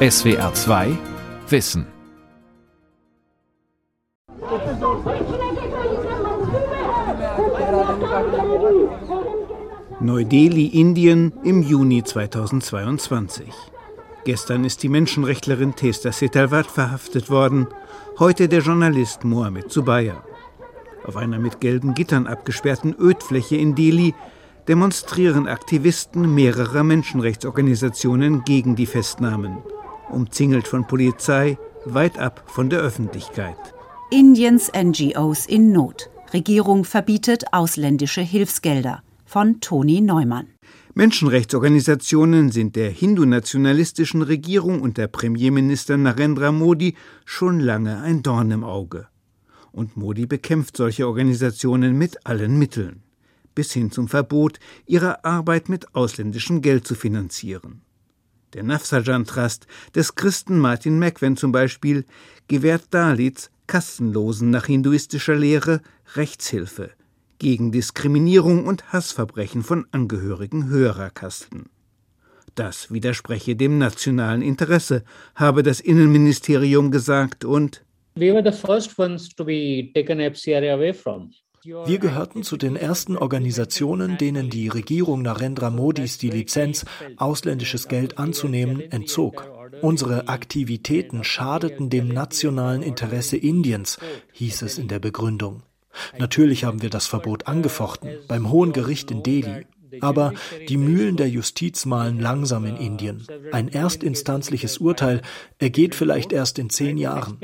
SWR 2 Wissen. Neu-Delhi, Indien im Juni 2022. Gestern ist die Menschenrechtlerin Testa Setalvat verhaftet worden, heute der Journalist Mohamed Zubaya. Auf einer mit gelben Gittern abgesperrten Ödfläche in Delhi demonstrieren Aktivisten mehrerer Menschenrechtsorganisationen gegen die Festnahmen, umzingelt von Polizei, weit ab von der Öffentlichkeit. Indiens NGOs in Not. Regierung verbietet ausländische Hilfsgelder von Toni Neumann. Menschenrechtsorganisationen sind der hindu-nationalistischen Regierung unter Premierminister Narendra Modi schon lange ein Dorn im Auge. Und Modi bekämpft solche Organisationen mit allen Mitteln, bis hin zum Verbot, ihre Arbeit mit ausländischem Geld zu finanzieren. Der Nafsajan Trust des Christen Martin McVen zum Beispiel gewährt Dalits Kastenlosen nach hinduistischer Lehre Rechtshilfe gegen Diskriminierung und Hassverbrechen von Angehörigen höherer Kasten. Das widerspreche dem nationalen Interesse, habe das Innenministerium gesagt und wir gehörten zu den ersten Organisationen, denen die Regierung Narendra Modis die Lizenz, ausländisches Geld anzunehmen, entzog. Unsere Aktivitäten schadeten dem nationalen Interesse Indiens, hieß es in der Begründung. Natürlich haben wir das Verbot angefochten beim Hohen Gericht in Delhi. Aber die Mühlen der Justiz malen langsam in Indien. Ein erstinstanzliches Urteil ergeht vielleicht erst in zehn Jahren.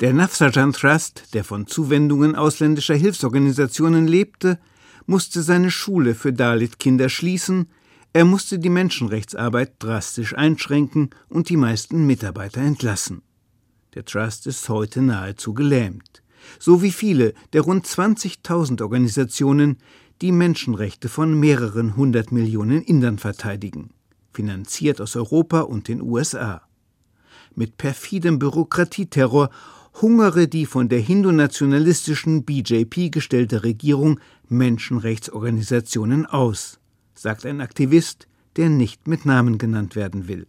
Der Nafsajan Trust, der von Zuwendungen ausländischer Hilfsorganisationen lebte, musste seine Schule für Dalit-Kinder schließen, er musste die Menschenrechtsarbeit drastisch einschränken und die meisten Mitarbeiter entlassen. Der Trust ist heute nahezu gelähmt, so wie viele der rund 20.000 Organisationen, die Menschenrechte von mehreren hundert Millionen Indern verteidigen, finanziert aus Europa und den USA. Mit perfidem Bürokratieterror hungere die von der hindu-nationalistischen BJP gestellte Regierung Menschenrechtsorganisationen aus, sagt ein Aktivist, der nicht mit Namen genannt werden will.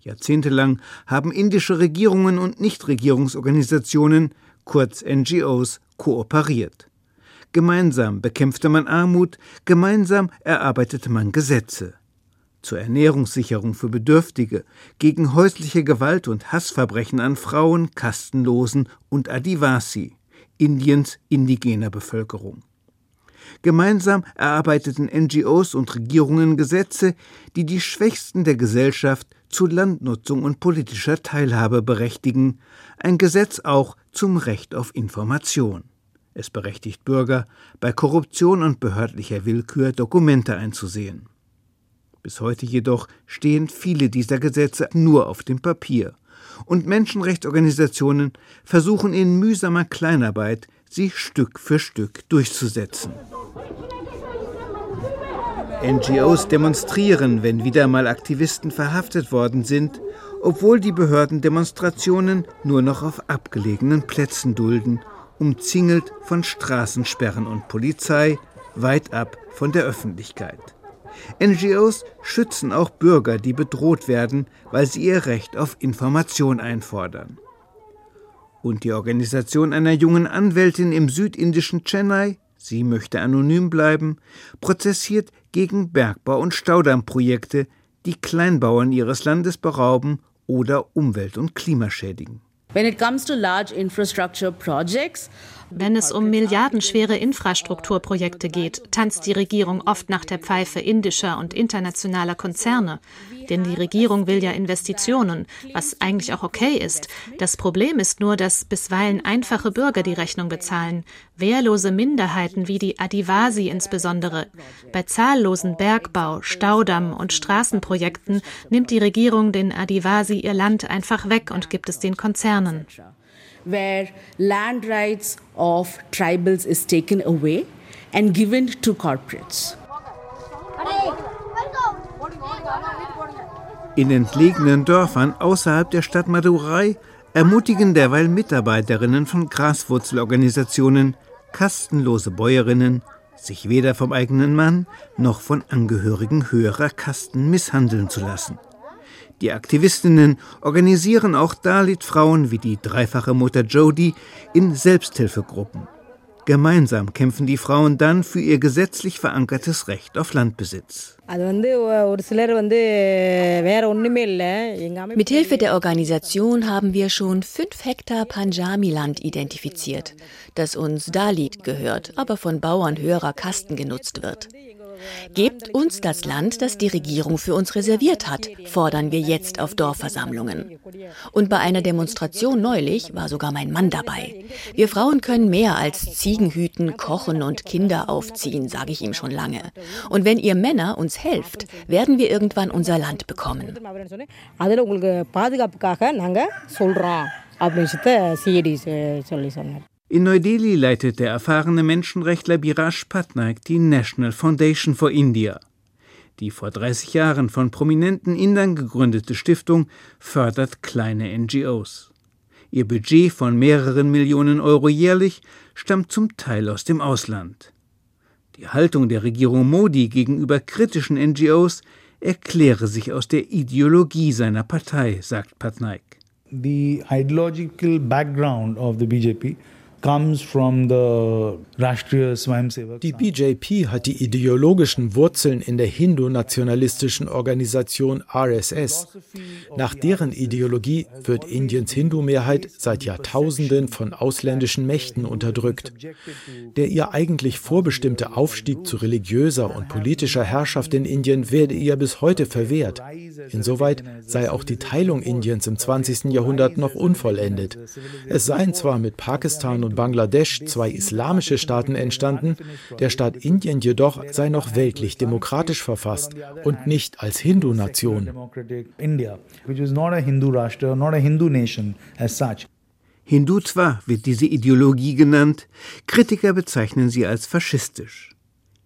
Jahrzehntelang haben indische Regierungen und Nichtregierungsorganisationen, kurz NGOs, kooperiert. Gemeinsam bekämpfte man Armut, gemeinsam erarbeitete man Gesetze. Zur Ernährungssicherung für Bedürftige, gegen häusliche Gewalt und Hassverbrechen an Frauen, Kastenlosen und Adivasi, Indiens indigener Bevölkerung. Gemeinsam erarbeiteten NGOs und Regierungen Gesetze, die die Schwächsten der Gesellschaft zu Landnutzung und politischer Teilhabe berechtigen, ein Gesetz auch zum Recht auf Information. Es berechtigt Bürger, bei Korruption und behördlicher Willkür Dokumente einzusehen. Bis heute jedoch stehen viele dieser Gesetze nur auf dem Papier, und Menschenrechtsorganisationen versuchen in mühsamer Kleinarbeit, sie Stück für Stück durchzusetzen. NGOs demonstrieren, wenn wieder mal Aktivisten verhaftet worden sind, obwohl die Behörden Demonstrationen nur noch auf abgelegenen Plätzen dulden, umzingelt von Straßensperren und Polizei, weit ab von der Öffentlichkeit. NGOs schützen auch Bürger, die bedroht werden, weil sie ihr Recht auf Information einfordern. Und die Organisation einer jungen Anwältin im südindischen Chennai sie möchte anonym bleiben, prozessiert gegen Bergbau- und Staudammprojekte, die Kleinbauern ihres Landes berauben oder Umwelt- und Klima schädigen. When it comes to large infrastructure projects, wenn es um milliardenschwere Infrastrukturprojekte geht, tanzt die Regierung oft nach der Pfeife indischer und internationaler Konzerne. Denn die Regierung will ja Investitionen, was eigentlich auch okay ist. Das Problem ist nur, dass bisweilen einfache Bürger die Rechnung bezahlen. Wehrlose Minderheiten wie die Adivasi insbesondere. Bei zahllosen Bergbau, Staudamm und Straßenprojekten nimmt die Regierung den Adivasi ihr Land einfach weg und gibt es den Konzernen where land rights of tribals is taken away and given to corporates. In entlegenen Dörfern außerhalb der Stadt Madurai ermutigen derweil Mitarbeiterinnen von Graswurzelorganisationen, kastenlose Bäuerinnen, sich weder vom eigenen Mann noch von Angehörigen höherer Kasten misshandeln zu lassen. Die Aktivistinnen organisieren auch Dalit-Frauen wie die dreifache Mutter Jodi in Selbsthilfegruppen. Gemeinsam kämpfen die Frauen dann für ihr gesetzlich verankertes Recht auf Landbesitz. Mithilfe der Organisation haben wir schon fünf Hektar Panjami-Land identifiziert, das uns Dalit gehört, aber von Bauern höherer Kasten genutzt wird. Gebt uns das Land, das die Regierung für uns reserviert hat, fordern wir jetzt auf Dorfversammlungen. Und bei einer Demonstration neulich war sogar mein Mann dabei. Wir Frauen können mehr als Ziegen hüten, kochen und Kinder aufziehen, sage ich ihm schon lange. Und wenn ihr Männer uns helft, werden wir irgendwann unser Land bekommen. In Neu-Delhi leitet der erfahrene Menschenrechtler Biraj Patnaik die National Foundation for India. Die vor 30 Jahren von prominenten Indern gegründete Stiftung fördert kleine NGOs. Ihr Budget von mehreren Millionen Euro jährlich stammt zum Teil aus dem Ausland. Die Haltung der Regierung Modi gegenüber kritischen NGOs erkläre sich aus der Ideologie seiner Partei, sagt Patnaik. The ideological background of the BJP die BJP hat die ideologischen Wurzeln in der hindu-nationalistischen Organisation RSS. Nach deren Ideologie wird Indiens Hindu-Mehrheit seit Jahrtausenden von ausländischen Mächten unterdrückt. Der ihr eigentlich vorbestimmte Aufstieg zu religiöser und politischer Herrschaft in Indien werde ihr bis heute verwehrt. Insoweit sei auch die Teilung Indiens im 20. Jahrhundert noch unvollendet. Es seien zwar mit Pakistan und Bangladesch zwei islamische Staaten entstanden, der Staat Indien jedoch sei noch weltlich demokratisch verfasst und nicht als Hindu-Nation. Hindutva wird diese Ideologie genannt, Kritiker bezeichnen sie als faschistisch.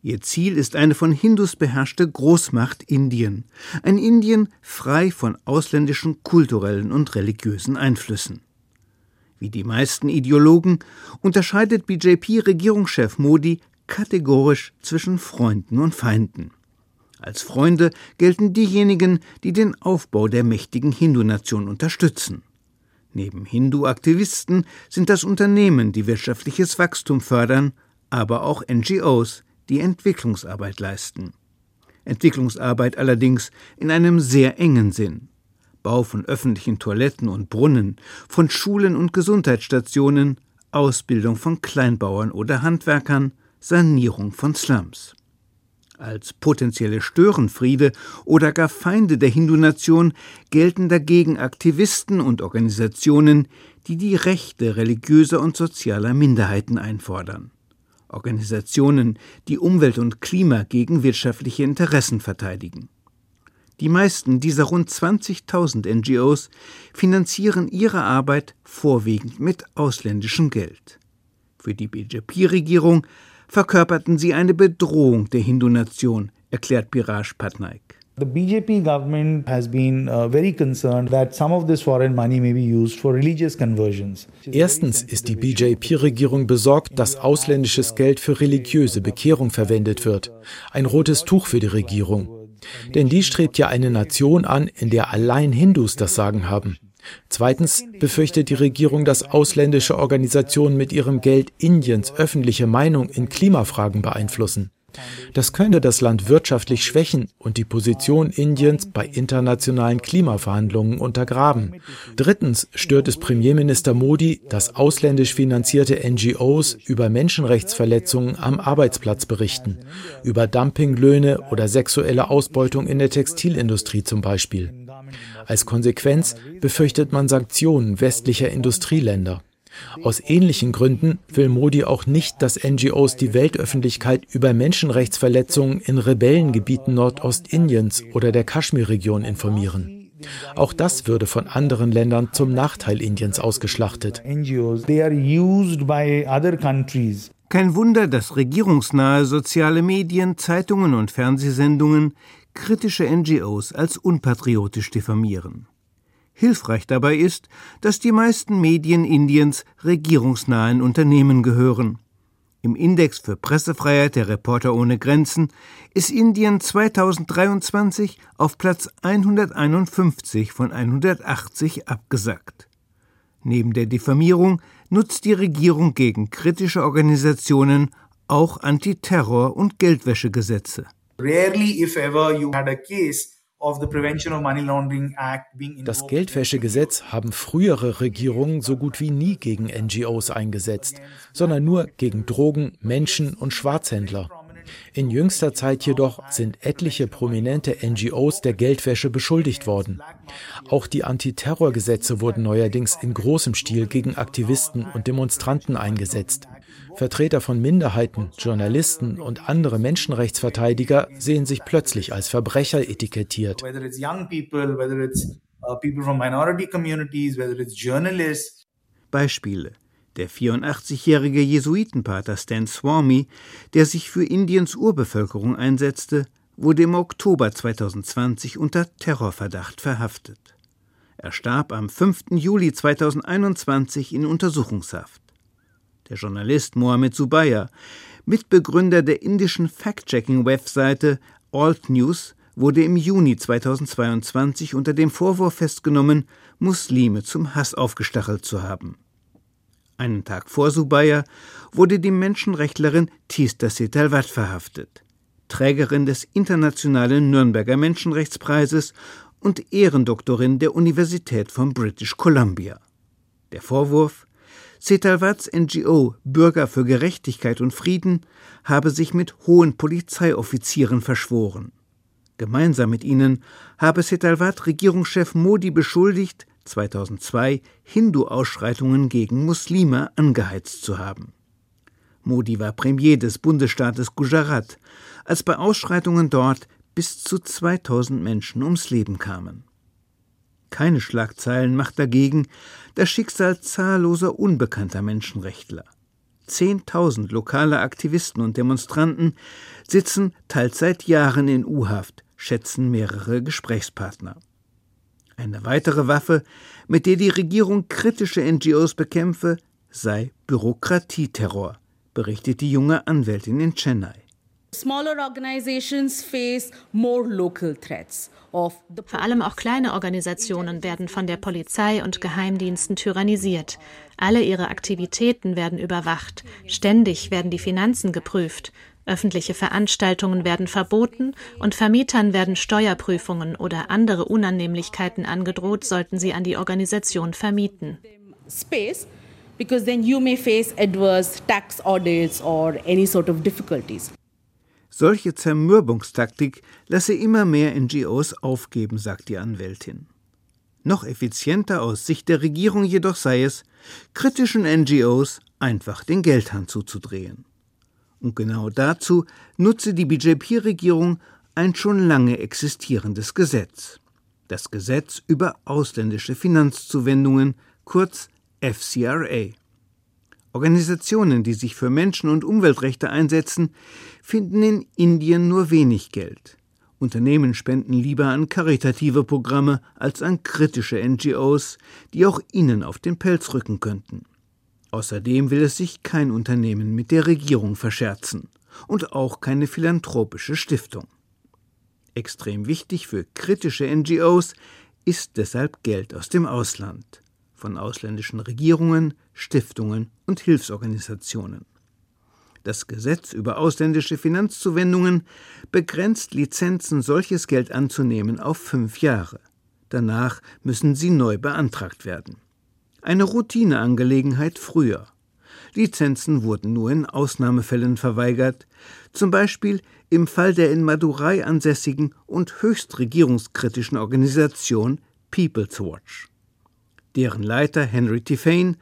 Ihr Ziel ist eine von Hindus beherrschte Großmacht Indien, ein Indien frei von ausländischen kulturellen und religiösen Einflüssen. Wie die meisten Ideologen unterscheidet BJP-Regierungschef Modi kategorisch zwischen Freunden und Feinden. Als Freunde gelten diejenigen, die den Aufbau der mächtigen Hindu-Nation unterstützen. Neben Hindu-Aktivisten sind das Unternehmen, die wirtschaftliches Wachstum fördern, aber auch NGOs, die Entwicklungsarbeit leisten. Entwicklungsarbeit allerdings in einem sehr engen Sinn. Bau von öffentlichen Toiletten und Brunnen, von Schulen und Gesundheitsstationen, Ausbildung von Kleinbauern oder Handwerkern, Sanierung von Slums. Als potenzielle Störenfriede oder gar Feinde der Hindu-Nation gelten dagegen Aktivisten und Organisationen, die die Rechte religiöser und sozialer Minderheiten einfordern. Organisationen, die Umwelt und Klima gegen wirtschaftliche Interessen verteidigen. Die meisten dieser rund 20.000 NGOs finanzieren ihre Arbeit vorwiegend mit ausländischem Geld. Für die BJP-Regierung verkörperten sie eine Bedrohung der Hindu-Nation, erklärt Biraj Patnaik. The BJP government has been uh, very concerned that some of this foreign money may be used for religious conversions. Erstens ist die BJP-Regierung besorgt, dass ausländisches Geld für religiöse Bekehrung verwendet wird. Ein rotes Tuch für die Regierung. Denn die strebt ja eine Nation an, in der allein Hindus das Sagen haben. Zweitens befürchtet die Regierung, dass ausländische Organisationen mit ihrem Geld Indiens öffentliche Meinung in Klimafragen beeinflussen. Das könnte das Land wirtschaftlich schwächen und die Position Indiens bei internationalen Klimaverhandlungen untergraben. Drittens stört es Premierminister Modi, dass ausländisch finanzierte NGOs über Menschenrechtsverletzungen am Arbeitsplatz berichten, über Dumpinglöhne oder sexuelle Ausbeutung in der Textilindustrie zum Beispiel. Als Konsequenz befürchtet man Sanktionen westlicher Industrieländer. Aus ähnlichen Gründen will Modi auch nicht, dass NGOs die Weltöffentlichkeit über Menschenrechtsverletzungen in Rebellengebieten Nordostindiens oder der Kaschmir-Region informieren. Auch das würde von anderen Ländern zum Nachteil Indiens ausgeschlachtet. Kein Wunder, dass regierungsnahe soziale Medien, Zeitungen und Fernsehsendungen kritische NGOs als unpatriotisch diffamieren. Hilfreich dabei ist, dass die meisten Medien Indiens regierungsnahen Unternehmen gehören. Im Index für Pressefreiheit der Reporter ohne Grenzen ist Indien 2023 auf Platz 151 von 180 abgesackt. Neben der Diffamierung nutzt die Regierung gegen kritische Organisationen auch Antiterror- und Geldwäschegesetze. Rarely, if ever, you had a case das Geldwäschegesetz haben frühere Regierungen so gut wie nie gegen NGOs eingesetzt, sondern nur gegen Drogen, Menschen und Schwarzhändler. In jüngster Zeit jedoch sind etliche prominente NGOs der Geldwäsche beschuldigt worden. Auch die Antiterrorgesetze wurden neuerdings in großem Stil gegen Aktivisten und Demonstranten eingesetzt. Vertreter von Minderheiten, Journalisten und andere Menschenrechtsverteidiger sehen sich plötzlich als Verbrecher etikettiert. Uh, Beispiele. Der 84-jährige Jesuitenpater Stan Swami, der sich für Indiens Urbevölkerung einsetzte, wurde im Oktober 2020 unter Terrorverdacht verhaftet. Er starb am 5. Juli 2021 in Untersuchungshaft. Der Journalist Mohammed Subaya, Mitbegründer der indischen Fact-Checking-Webseite Alt News, wurde im Juni 2022 unter dem Vorwurf festgenommen, Muslime zum Hass aufgestachelt zu haben. Einen Tag vor Subaya wurde die Menschenrechtlerin Tista Setalvat verhaftet, Trägerin des Internationalen Nürnberger Menschenrechtspreises und Ehrendoktorin der Universität von British Columbia. Der Vorwurf Setalvats NGO Bürger für Gerechtigkeit und Frieden habe sich mit hohen Polizeioffizieren verschworen. Gemeinsam mit ihnen habe Setalvat Regierungschef Modi beschuldigt, 2002 Hindu-Ausschreitungen gegen Muslime angeheizt zu haben. Modi war Premier des Bundesstaates Gujarat, als bei Ausschreitungen dort bis zu 2000 Menschen ums Leben kamen. Keine Schlagzeilen macht dagegen das Schicksal zahlloser unbekannter Menschenrechtler. Zehntausend lokale Aktivisten und Demonstranten sitzen teils seit Jahren in U-Haft, schätzen mehrere Gesprächspartner. Eine weitere Waffe, mit der die Regierung kritische NGOs bekämpfe, sei Bürokratieterror, berichtet die junge Anwältin in Chennai. Vor allem auch kleine Organisationen werden von der Polizei und Geheimdiensten tyrannisiert. Alle ihre Aktivitäten werden überwacht. Ständig werden die Finanzen geprüft. Öffentliche Veranstaltungen werden verboten und Vermietern werden Steuerprüfungen oder andere Unannehmlichkeiten angedroht, sollten sie an die Organisation vermieten. Space because then you may face adverse tax audits or any sort of difficulties. Solche Zermürbungstaktik lasse immer mehr NGOs aufgeben, sagt die Anwältin. Noch effizienter aus Sicht der Regierung jedoch sei es, kritischen NGOs einfach den Geldhahn zuzudrehen. Und genau dazu nutze die BJP-Regierung ein schon lange existierendes Gesetz. Das Gesetz über ausländische Finanzzuwendungen, kurz FCRA. Organisationen, die sich für Menschen- und Umweltrechte einsetzen, finden in Indien nur wenig Geld. Unternehmen spenden lieber an karitative Programme als an kritische NGOs, die auch ihnen auf den Pelz rücken könnten. Außerdem will es sich kein Unternehmen mit der Regierung verscherzen und auch keine philanthropische Stiftung. Extrem wichtig für kritische NGOs ist deshalb Geld aus dem Ausland von ausländischen Regierungen, Stiftungen und Hilfsorganisationen. Das Gesetz über ausländische Finanzzuwendungen begrenzt Lizenzen, solches Geld anzunehmen, auf fünf Jahre. Danach müssen sie neu beantragt werden. Eine Routineangelegenheit früher. Lizenzen wurden nur in Ausnahmefällen verweigert, zum Beispiel im Fall der in Madurai ansässigen und höchst regierungskritischen Organisation People's Watch. Deren Leiter Henry Tiffane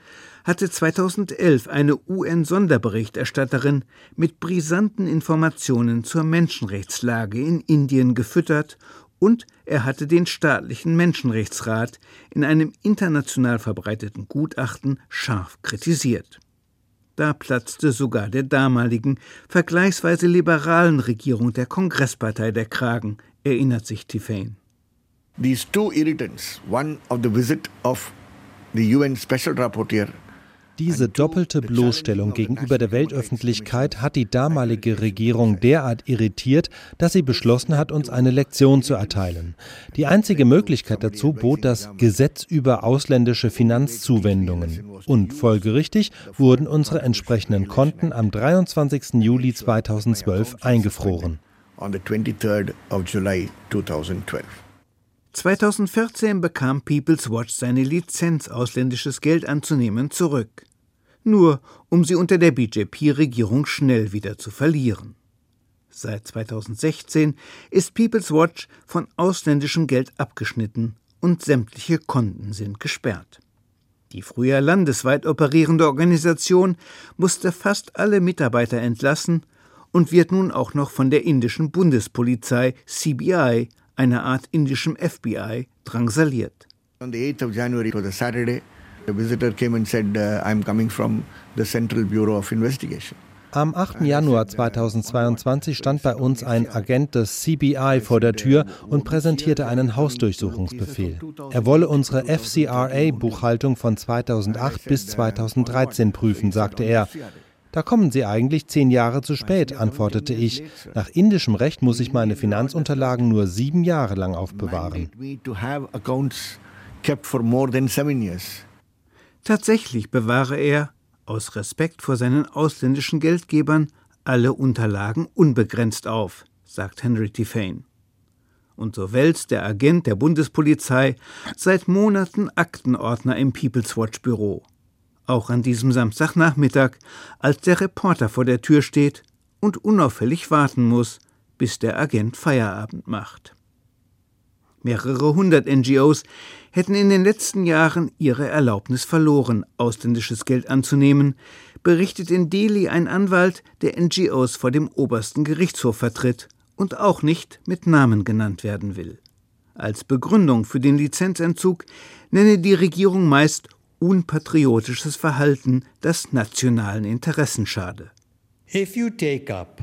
hatte 2011 eine UN-Sonderberichterstatterin mit brisanten Informationen zur Menschenrechtslage in Indien gefüttert und er hatte den staatlichen Menschenrechtsrat in einem international verbreiteten Gutachten scharf kritisiert. Da platzte sogar der damaligen, vergleichsweise liberalen Regierung der Kongresspartei der Kragen, erinnert sich Tiffane. These two irritants, one of the visit of the UN Special Rapporteur Diese doppelte Bloßstellung gegenüber der Weltöffentlichkeit hat die damalige Regierung derart irritiert, dass sie beschlossen hat, uns eine Lektion zu erteilen. Die einzige Möglichkeit dazu bot das Gesetz über ausländische Finanzzuwendungen. Und folgerichtig wurden unsere entsprechenden Konten am 23. Juli 2012 eingefroren. 2014 bekam People's Watch seine Lizenz, ausländisches Geld anzunehmen, zurück. Nur um sie unter der BJP-Regierung schnell wieder zu verlieren. Seit 2016 ist People's Watch von ausländischem Geld abgeschnitten und sämtliche Konten sind gesperrt. Die früher landesweit operierende Organisation musste fast alle Mitarbeiter entlassen und wird nun auch noch von der indischen Bundespolizei CBI, einer Art indischem FBI, drangsaliert. On the 8th of January, it was Saturday, a visitor came and said, uh, I'm coming from the Central Bureau of Investigation. Am 8. Januar 2022 stand bei uns ein Agent des CBI vor der Tür und präsentierte einen Hausdurchsuchungsbefehl. Er wolle unsere FCRA-Buchhaltung von 2008 bis 2013 prüfen, sagte er. Da kommen Sie eigentlich zehn Jahre zu spät, antwortete ich. Nach indischem Recht muss ich meine Finanzunterlagen nur sieben Jahre lang aufbewahren. Tatsächlich bewahre er, aus Respekt vor seinen ausländischen Geldgebern, alle Unterlagen unbegrenzt auf, sagt Henry T. Fane. Und so wälzt der Agent der Bundespolizei seit Monaten Aktenordner im People's Watch Büro auch an diesem Samstagnachmittag, als der Reporter vor der Tür steht und unauffällig warten muss, bis der Agent Feierabend macht. Mehrere hundert NGOs hätten in den letzten Jahren ihre Erlaubnis verloren, ausländisches Geld anzunehmen, berichtet in Delhi ein Anwalt, der NGOs vor dem obersten Gerichtshof vertritt und auch nicht mit Namen genannt werden will. Als Begründung für den Lizenzentzug nenne die Regierung meist unpatriotisches Verhalten, das nationalen Interessen schade. If you take up,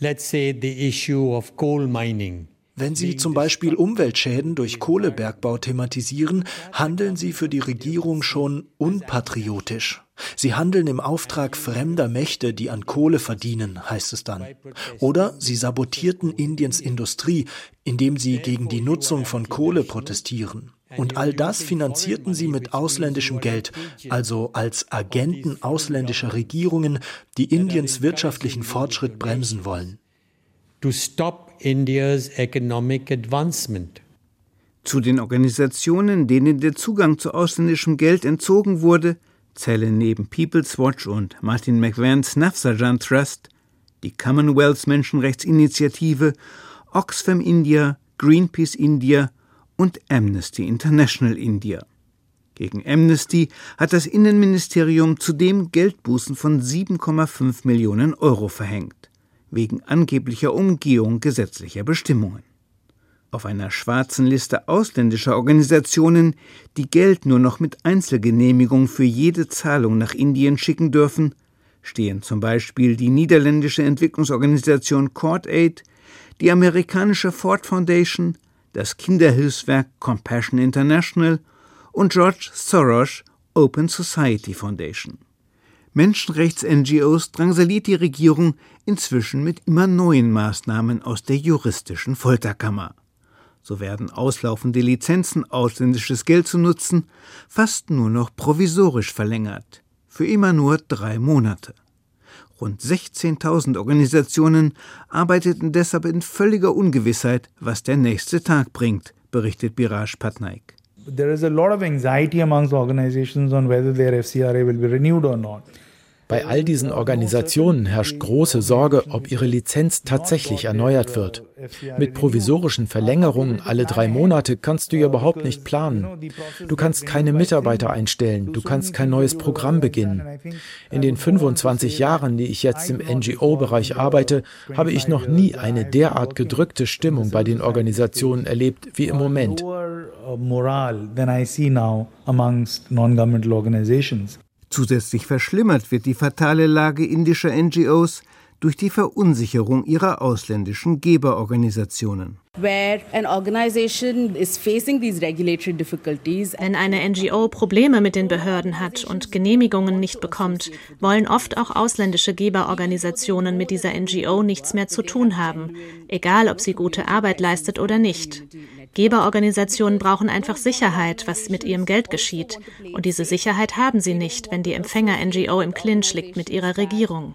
let's say, the issue of coal mining, wenn Sie zum Beispiel Umweltschäden durch Kohlebergbau thematisieren, handeln Sie für die Regierung schon unpatriotisch. Sie handeln im Auftrag fremder Mächte, die an Kohle verdienen, heißt es dann. Oder Sie sabotierten Indiens Industrie, indem Sie gegen die Nutzung von Kohle protestieren. Und all das finanzierten sie mit ausländischem Geld, also als Agenten ausländischer Regierungen, die Indiens wirtschaftlichen Fortschritt bremsen wollen. To stop India's economic advancement. Zu den Organisationen, denen der Zugang zu ausländischem Geld entzogen wurde, zählen neben People's Watch und Martin McVans Nafsajan Trust die Commonwealth Menschenrechtsinitiative, Oxfam India, Greenpeace India und Amnesty International India. Gegen Amnesty hat das Innenministerium zudem Geldbußen von 7,5 Millionen Euro verhängt, wegen angeblicher Umgehung gesetzlicher Bestimmungen. Auf einer schwarzen Liste ausländischer Organisationen, die Geld nur noch mit Einzelgenehmigung für jede Zahlung nach Indien schicken dürfen, stehen zum Beispiel die niederländische Entwicklungsorganisation Court Aid, die amerikanische Ford Foundation, das Kinderhilfswerk Compassion International und George Soros Open Society Foundation. Menschenrechts-NGOs drangsaliert die Regierung inzwischen mit immer neuen Maßnahmen aus der juristischen Folterkammer. So werden auslaufende Lizenzen, ausländisches Geld zu nutzen, fast nur noch provisorisch verlängert, für immer nur drei Monate. Rund 16.000 Organisationen arbeiteten deshalb in völliger Ungewissheit, was der nächste Tag bringt, berichtet Biraj Patnaik. There is a lot of anxiety amongst organizations on whether their FCRA will be renewed or not. Bei all diesen Organisationen herrscht große Sorge, ob ihre Lizenz tatsächlich erneuert wird. Mit provisorischen Verlängerungen alle drei Monate kannst du ja überhaupt nicht planen. Du kannst keine Mitarbeiter einstellen, du kannst kein neues Programm beginnen. In den 25 Jahren, die ich jetzt im NGO-Bereich arbeite, habe ich noch nie eine derart gedrückte Stimmung bei den Organisationen erlebt wie im Moment. Moral than I see now amongst non-governmental organizations. Zusätzlich verschlimmert wird die fatale Lage indischer NGOs durch die Verunsicherung ihrer ausländischen Geberorganisationen. Wenn eine NGO Probleme mit den Behörden hat und Genehmigungen nicht bekommt, wollen oft auch ausländische Geberorganisationen mit dieser NGO nichts mehr zu tun haben, egal ob sie gute Arbeit leistet oder nicht. Geberorganisationen brauchen einfach Sicherheit, was mit ihrem Geld geschieht. Und diese Sicherheit haben sie nicht, wenn die Empfänger-NGO im Clinch liegt mit ihrer Regierung.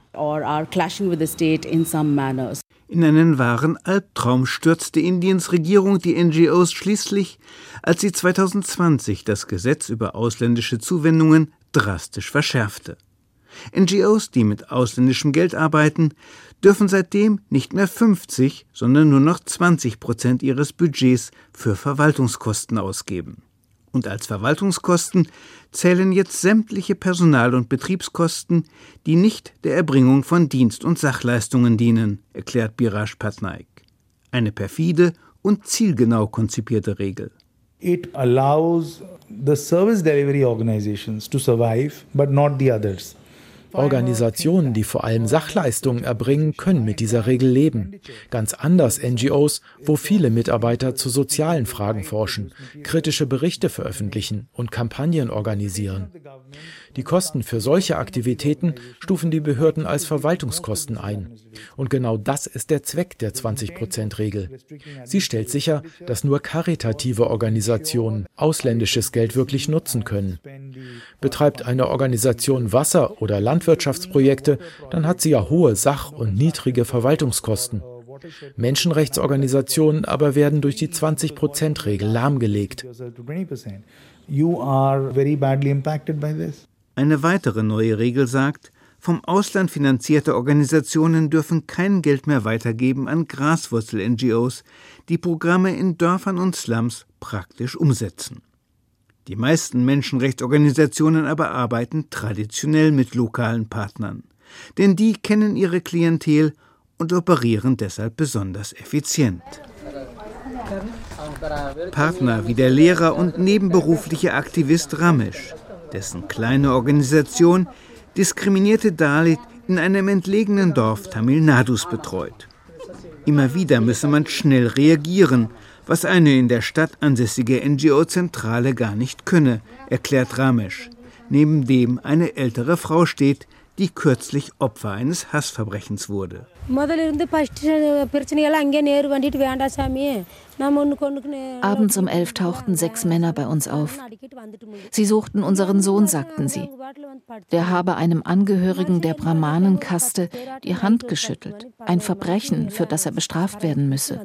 In einen wahren Albtraum stürzte Indiens Regierung die NGOs schließlich, als sie 2020 das Gesetz über ausländische Zuwendungen drastisch verschärfte. NGOs, die mit ausländischem Geld arbeiten, dürfen seitdem nicht mehr 50, sondern nur noch 20 Prozent ihres Budgets für Verwaltungskosten ausgeben. Und als Verwaltungskosten zählen jetzt sämtliche Personal- und Betriebskosten, die nicht der Erbringung von Dienst- und Sachleistungen dienen, erklärt Biraj Patnaik. Eine perfide und zielgenau konzipierte Regel. It allows the service delivery organizations to survive, but not the others. Organisationen, die vor allem Sachleistungen erbringen, können mit dieser Regel leben. Ganz anders NGOs, wo viele Mitarbeiter zu sozialen Fragen forschen, kritische Berichte veröffentlichen und Kampagnen organisieren. Die Kosten für solche Aktivitäten stufen die Behörden als Verwaltungskosten ein. Und genau das ist der Zweck der 20-Prozent-Regel. Sie stellt sicher, dass nur karitative Organisationen ausländisches Geld wirklich nutzen können. Betreibt eine Organisation Wasser- oder Landwirtschaftsprojekte, dann hat sie ja hohe Sach- und niedrige Verwaltungskosten. Menschenrechtsorganisationen aber werden durch die 20-Prozent-Regel lahmgelegt. Eine weitere neue Regel sagt, vom Ausland finanzierte Organisationen dürfen kein Geld mehr weitergeben an Graswurzel-NGOs, die Programme in Dörfern und Slums praktisch umsetzen. Die meisten Menschenrechtsorganisationen aber arbeiten traditionell mit lokalen Partnern, denn die kennen ihre Klientel und operieren deshalb besonders effizient. Partner wie der Lehrer und nebenberufliche Aktivist Ramesh dessen kleine Organisation diskriminierte Dalit in einem entlegenen Dorf Tamil Nadus betreut. Immer wieder müsse man schnell reagieren, was eine in der Stadt ansässige NGO-Zentrale gar nicht könne, erklärt Ramesh, neben dem eine ältere Frau steht, die kürzlich Opfer eines Hassverbrechens wurde. Abends um elf tauchten sechs Männer bei uns auf. Sie suchten unseren Sohn, sagten sie. Der habe einem Angehörigen der Brahmanenkaste die Hand geschüttelt. Ein Verbrechen, für das er bestraft werden müsse.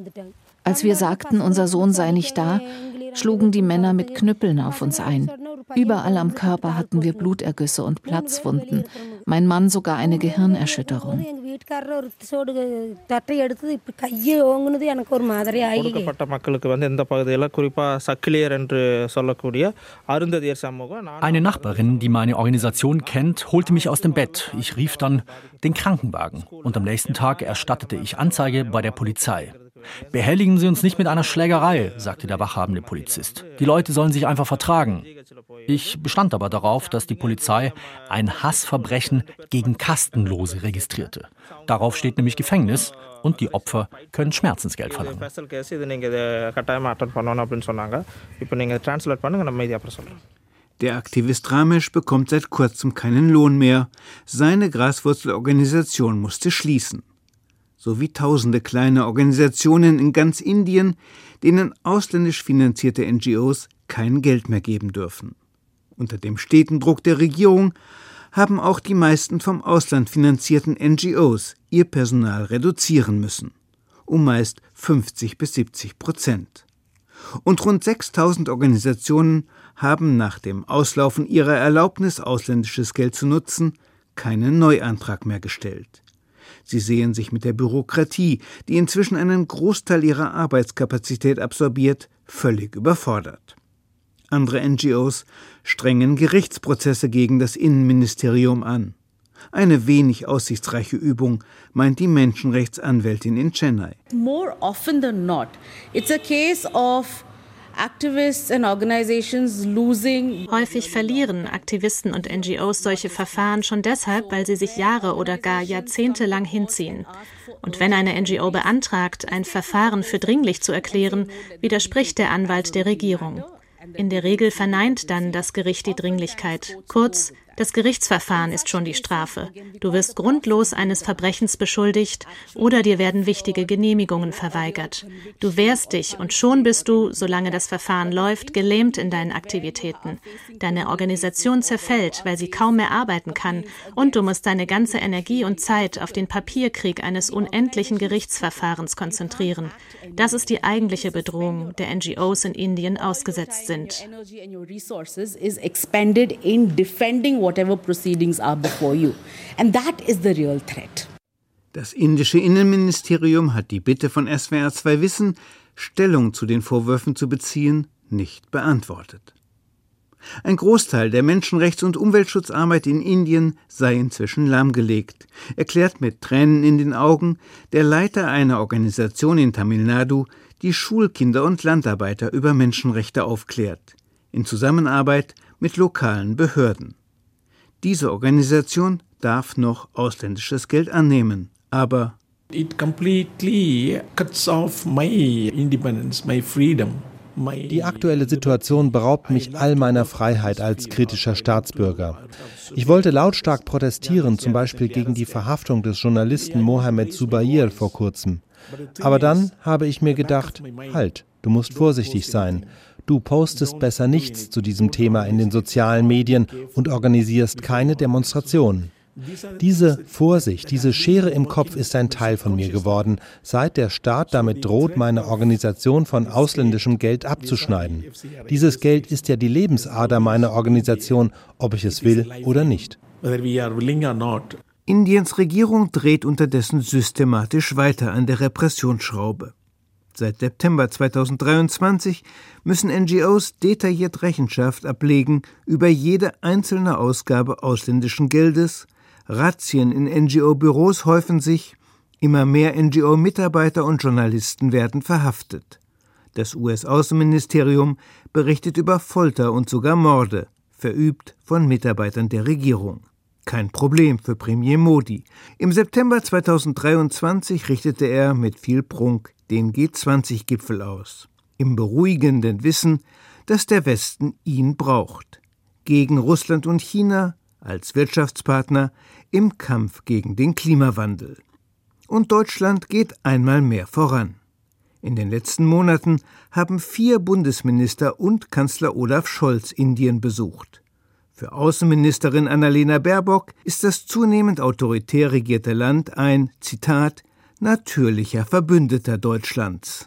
Als wir sagten, unser Sohn sei nicht da, schlugen die Männer mit Knüppeln auf uns ein. Überall am Körper hatten wir Blutergüsse und Platzwunden. Mein Mann sogar eine Gehirnerschütterung. Eine Nachbarin, die meine Organisation kennt, holte mich aus dem Bett. Ich rief dann den Krankenwagen und am nächsten Tag erstattete ich Anzeige bei der Polizei. Behelligen Sie uns nicht mit einer Schlägerei, sagte der wachhabende Polizist. Die Leute sollen sich einfach vertragen. Ich bestand aber darauf, dass die Polizei ein Hassverbrechen gegen Kastenlose registrierte. Darauf steht nämlich Gefängnis und die Opfer können Schmerzensgeld verlangen. Der Aktivist Ramesh bekommt seit kurzem keinen Lohn mehr. Seine Graswurzelorganisation musste schließen sowie tausende kleine Organisationen in ganz Indien, denen ausländisch finanzierte NGOs kein Geld mehr geben dürfen. Unter dem steten Druck der Regierung haben auch die meisten vom Ausland finanzierten NGOs ihr Personal reduzieren müssen, um meist 50 bis 70 Prozent. Und rund 6000 Organisationen haben nach dem Auslaufen ihrer Erlaubnis, ausländisches Geld zu nutzen, keinen Neuantrag mehr gestellt. Sie sehen sich mit der Bürokratie, die inzwischen einen Großteil ihrer Arbeitskapazität absorbiert, völlig überfordert. Andere NGOs strengen Gerichtsprozesse gegen das Innenministerium an. Eine wenig aussichtsreiche Übung, meint die Menschenrechtsanwältin in Chennai. More often than not, it's a case of Häufig verlieren Aktivisten und NGOs solche Verfahren schon deshalb, weil sie sich Jahre oder gar Jahrzehnte lang hinziehen. Und wenn eine NGO beantragt, ein Verfahren für dringlich zu erklären, widerspricht der Anwalt der Regierung. In der Regel verneint dann das Gericht die Dringlichkeit. Kurz, das Gerichtsverfahren ist schon die Strafe. Du wirst grundlos eines Verbrechens beschuldigt oder dir werden wichtige Genehmigungen verweigert. Du wehrst dich und schon bist du, solange das Verfahren läuft, gelähmt in deinen Aktivitäten. Deine Organisation zerfällt, weil sie kaum mehr arbeiten kann und du musst deine ganze Energie und Zeit auf den Papierkrieg eines unendlichen Gerichtsverfahrens konzentrieren. Das ist die eigentliche Bedrohung, der NGOs in Indien ausgesetzt sind whatever proceedings are before you. And that is the real threat. Das indische Innenministerium hat die Bitte von SWR 2 Wissen, Stellung zu den Vorwürfen zu beziehen, nicht beantwortet. Ein Großteil der Menschenrechts- und Umweltschutzarbeit in Indien sei inzwischen lahmgelegt, erklärt mit Tränen in den Augen der Leiter einer Organisation in Tamil Nadu, die Schulkinder und Landarbeiter über Menschenrechte aufklärt, in Zusammenarbeit mit lokalen Behörden. Diese Organisation darf noch ausländisches Geld annehmen, aber It completely cuts off my independence, my freedom. Die aktuelle Situation beraubt mich all meiner Freiheit als kritischer Staatsbürger. Ich wollte lautstark protestieren, zum Beispiel gegen die Verhaftung des Journalisten Mohamed Zubair vor kurzem. Aber dann habe ich mir gedacht, halt, du musst vorsichtig sein. Du postest besser nichts zu diesem Thema in den sozialen Medien und organisierst keine Demonstrationen. Diese Vorsicht, diese Schere im Kopf ist ein Teil von mir geworden, seit der Staat damit droht, meine Organisation von ausländischem Geld abzuschneiden. Dieses Geld ist ja die Lebensader meiner Organisation, ob ich es will oder nicht. Indiens Regierung dreht unterdessen systematisch weiter an der Repressionsschraube. Seit September 2023 müssen NGOs detailliert Rechenschaft ablegen über jede einzelne Ausgabe ausländischen Geldes, Razzien in NGO-Büros häufen sich, immer mehr NGO-Mitarbeiter und Journalisten werden verhaftet. Das US-Außenministerium berichtet über Folter und sogar Morde, verübt von Mitarbeitern der Regierung. Kein Problem für Premier Modi. Im September 2023 richtete er mit viel Prunk den G20-Gipfel aus, im beruhigenden Wissen, dass der Westen ihn braucht, gegen Russland und China als Wirtschaftspartner im Kampf gegen den Klimawandel. Und Deutschland geht einmal mehr voran. In den letzten Monaten haben vier Bundesminister und Kanzler Olaf Scholz Indien besucht. Für Außenministerin Annalena Baerbock ist das zunehmend autoritär regierte Land ein, Zitat, natürlicher Verbündeter Deutschlands.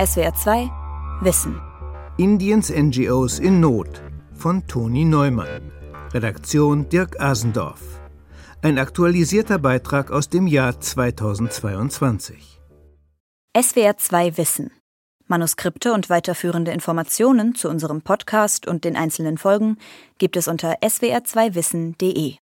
SWR 2 Wissen. Indiens NGOs in Not von Toni Neumann. Redaktion Dirk Asendorf. Ein aktualisierter Beitrag aus dem Jahr 2022. SWR 2 Wissen. Manuskripte und weiterführende Informationen zu unserem Podcast und den einzelnen Folgen gibt es unter swr2wissen.de.